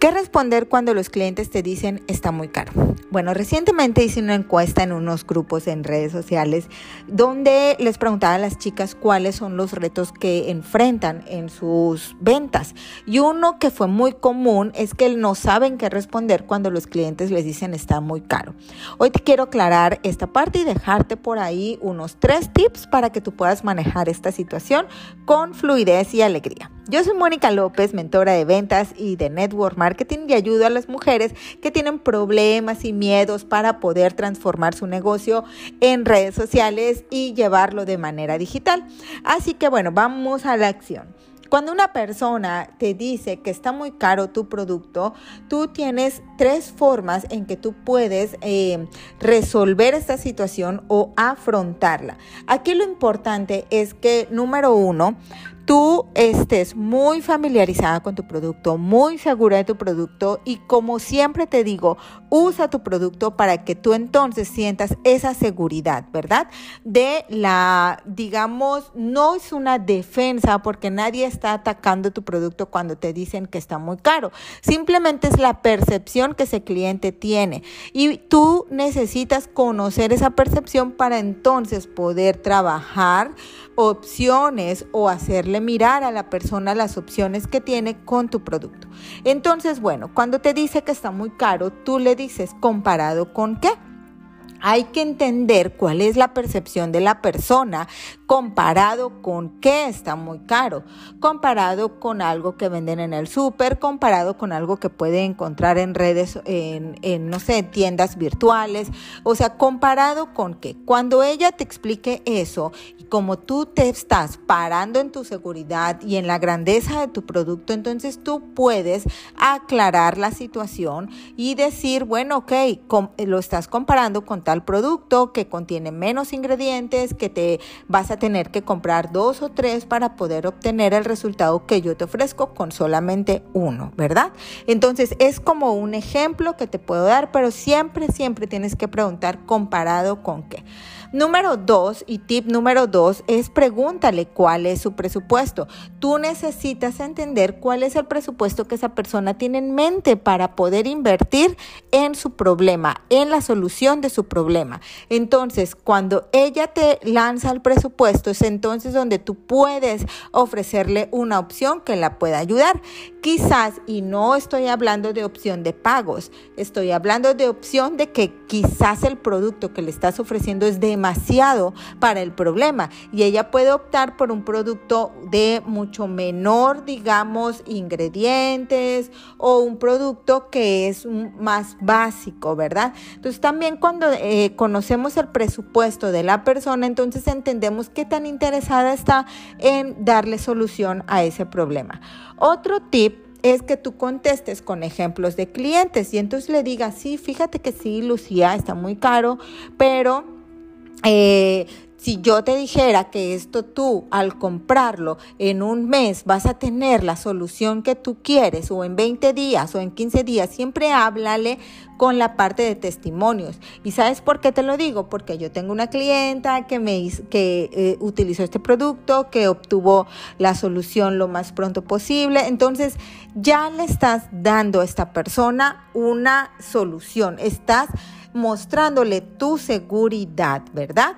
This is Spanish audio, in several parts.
¿Qué responder cuando los clientes te dicen está muy caro? Bueno, recientemente hice una encuesta en unos grupos en redes sociales donde les preguntaba a las chicas cuáles son los retos que enfrentan en sus ventas. Y uno que fue muy común es que no saben qué responder cuando los clientes les dicen está muy caro. Hoy te quiero aclarar esta parte y dejarte por ahí unos tres tips para que tú puedas manejar esta situación con fluidez y alegría. Yo soy Mónica López, mentora de ventas y de network marketing y ayudo a las mujeres que tienen problemas y miedos para poder transformar su negocio en redes sociales y llevarlo de manera digital. Así que bueno, vamos a la acción. Cuando una persona te dice que está muy caro tu producto, tú tienes tres formas en que tú puedes eh, resolver esta situación o afrontarla. Aquí lo importante es que, número uno, tú estés muy familiarizada con tu producto, muy segura de tu producto y como siempre te digo, usa tu producto para que tú entonces sientas esa seguridad, ¿verdad? De la, digamos, no es una defensa porque nadie está atacando tu producto cuando te dicen que está muy caro. Simplemente es la percepción que ese cliente tiene y tú necesitas conocer esa percepción para entonces poder trabajar opciones o hacerle mirar a la persona las opciones que tiene con tu producto. Entonces, bueno, cuando te dice que está muy caro, tú le dices comparado con qué. Hay que entender cuál es la percepción de la persona comparado con qué está muy caro, comparado con algo que venden en el súper, comparado con algo que puede encontrar en redes, en, no sé, tiendas virtuales, o sea, comparado con qué. Cuando ella te explique eso y como tú te estás parando en tu seguridad y en la grandeza de tu producto, entonces tú puedes aclarar la situación y decir, bueno, ok, lo estás comparando con tal producto que contiene menos ingredientes, que te vas a tener que comprar dos o tres para poder obtener el resultado que yo te ofrezco con solamente uno, ¿verdad? Entonces es como un ejemplo que te puedo dar, pero siempre, siempre tienes que preguntar comparado con qué. Número dos, y tip número dos, es pregúntale cuál es su presupuesto. Tú necesitas entender cuál es el presupuesto que esa persona tiene en mente para poder invertir en su problema, en la solución de su problema. Entonces, cuando ella te lanza el presupuesto, es entonces donde tú puedes ofrecerle una opción que la pueda ayudar. Quizás, y no estoy hablando de opción de pagos, estoy hablando de opción de que quizás el producto que le estás ofreciendo es de demasiado para el problema y ella puede optar por un producto de mucho menor, digamos, ingredientes o un producto que es más básico, ¿verdad? Entonces también cuando eh, conocemos el presupuesto de la persona, entonces entendemos tan interesada está en darle solución a ese problema. Otro tip es que tú contestes con ejemplos de clientes y entonces le digas, sí, fíjate que sí, Lucía, está muy caro, pero eh, si yo te dijera que esto tú al comprarlo en un mes vas a tener la solución que tú quieres o en 20 días o en 15 días, siempre háblale con la parte de testimonios. ¿Y sabes por qué te lo digo? Porque yo tengo una clienta que me que eh, utilizó este producto, que obtuvo la solución lo más pronto posible. Entonces, ya le estás dando a esta persona una solución. Estás mostrándole tu seguridad, ¿verdad?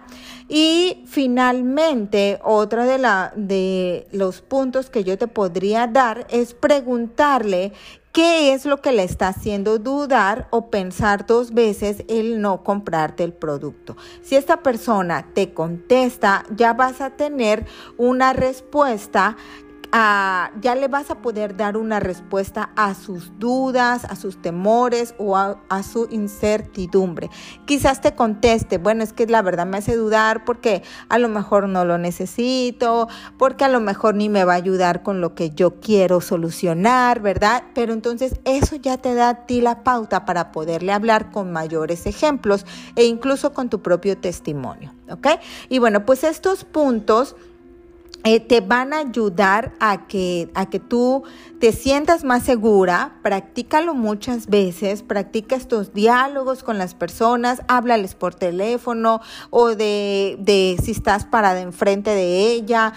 Y finalmente, otra de, la, de los puntos que yo te podría dar es preguntarle ¿Qué es lo que le está haciendo dudar o pensar dos veces el no comprarte el producto? Si esta persona te contesta, ya vas a tener una respuesta ya le vas a poder dar una respuesta a sus dudas, a sus temores o a, su incertidumbre. Quizás te conteste, bueno, es que la verdad me hace dudar porque a lo mejor no lo necesito, porque a lo mejor ni me va a ayudar con lo que yo quiero solucionar, ¿verdad? Pero entonces eso ya te da a ti la pauta para poderle hablar con mayores ejemplos e incluso con tu propio testimonio, ¿ok? Y bueno, pues estos puntos eh, te van a ayudar a que, a que tú te sientas más segura, practícalo muchas veces, practica estos diálogos con las personas, háblales por teléfono o de, de si estás parada enfrente de ella,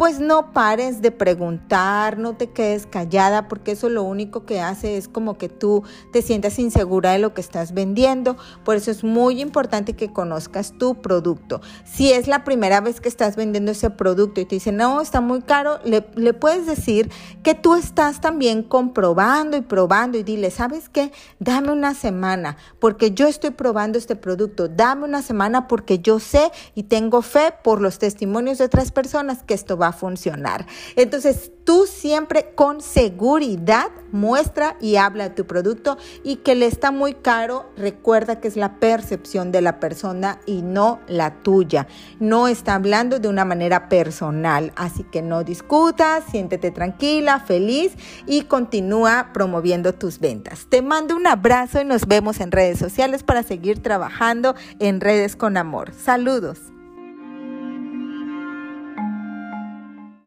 pues no pares de preguntar, no te quedes callada, porque eso lo único que hace es como que tú te sientas insegura de lo que estás vendiendo. Por eso es muy importante que conozcas tu producto. Si es la primera vez que estás vendiendo ese producto y te dicen, no, está muy caro, le, le puedes decir que tú estás también comprobando y probando y dile, ¿sabes qué? Dame una semana, porque yo estoy probando este producto. Dame una semana porque yo sé y tengo fe por los testimonios de otras personas que esto va funcionar. Entonces, tú siempre con seguridad muestra y habla de tu producto y que le está muy caro, recuerda que es la percepción de la persona y no la tuya. No está hablando de una manera personal, así que no discutas, siéntete tranquila, feliz y continúa promoviendo tus ventas. Te mando un abrazo y nos vemos en redes sociales para seguir trabajando en redes con amor. Saludos.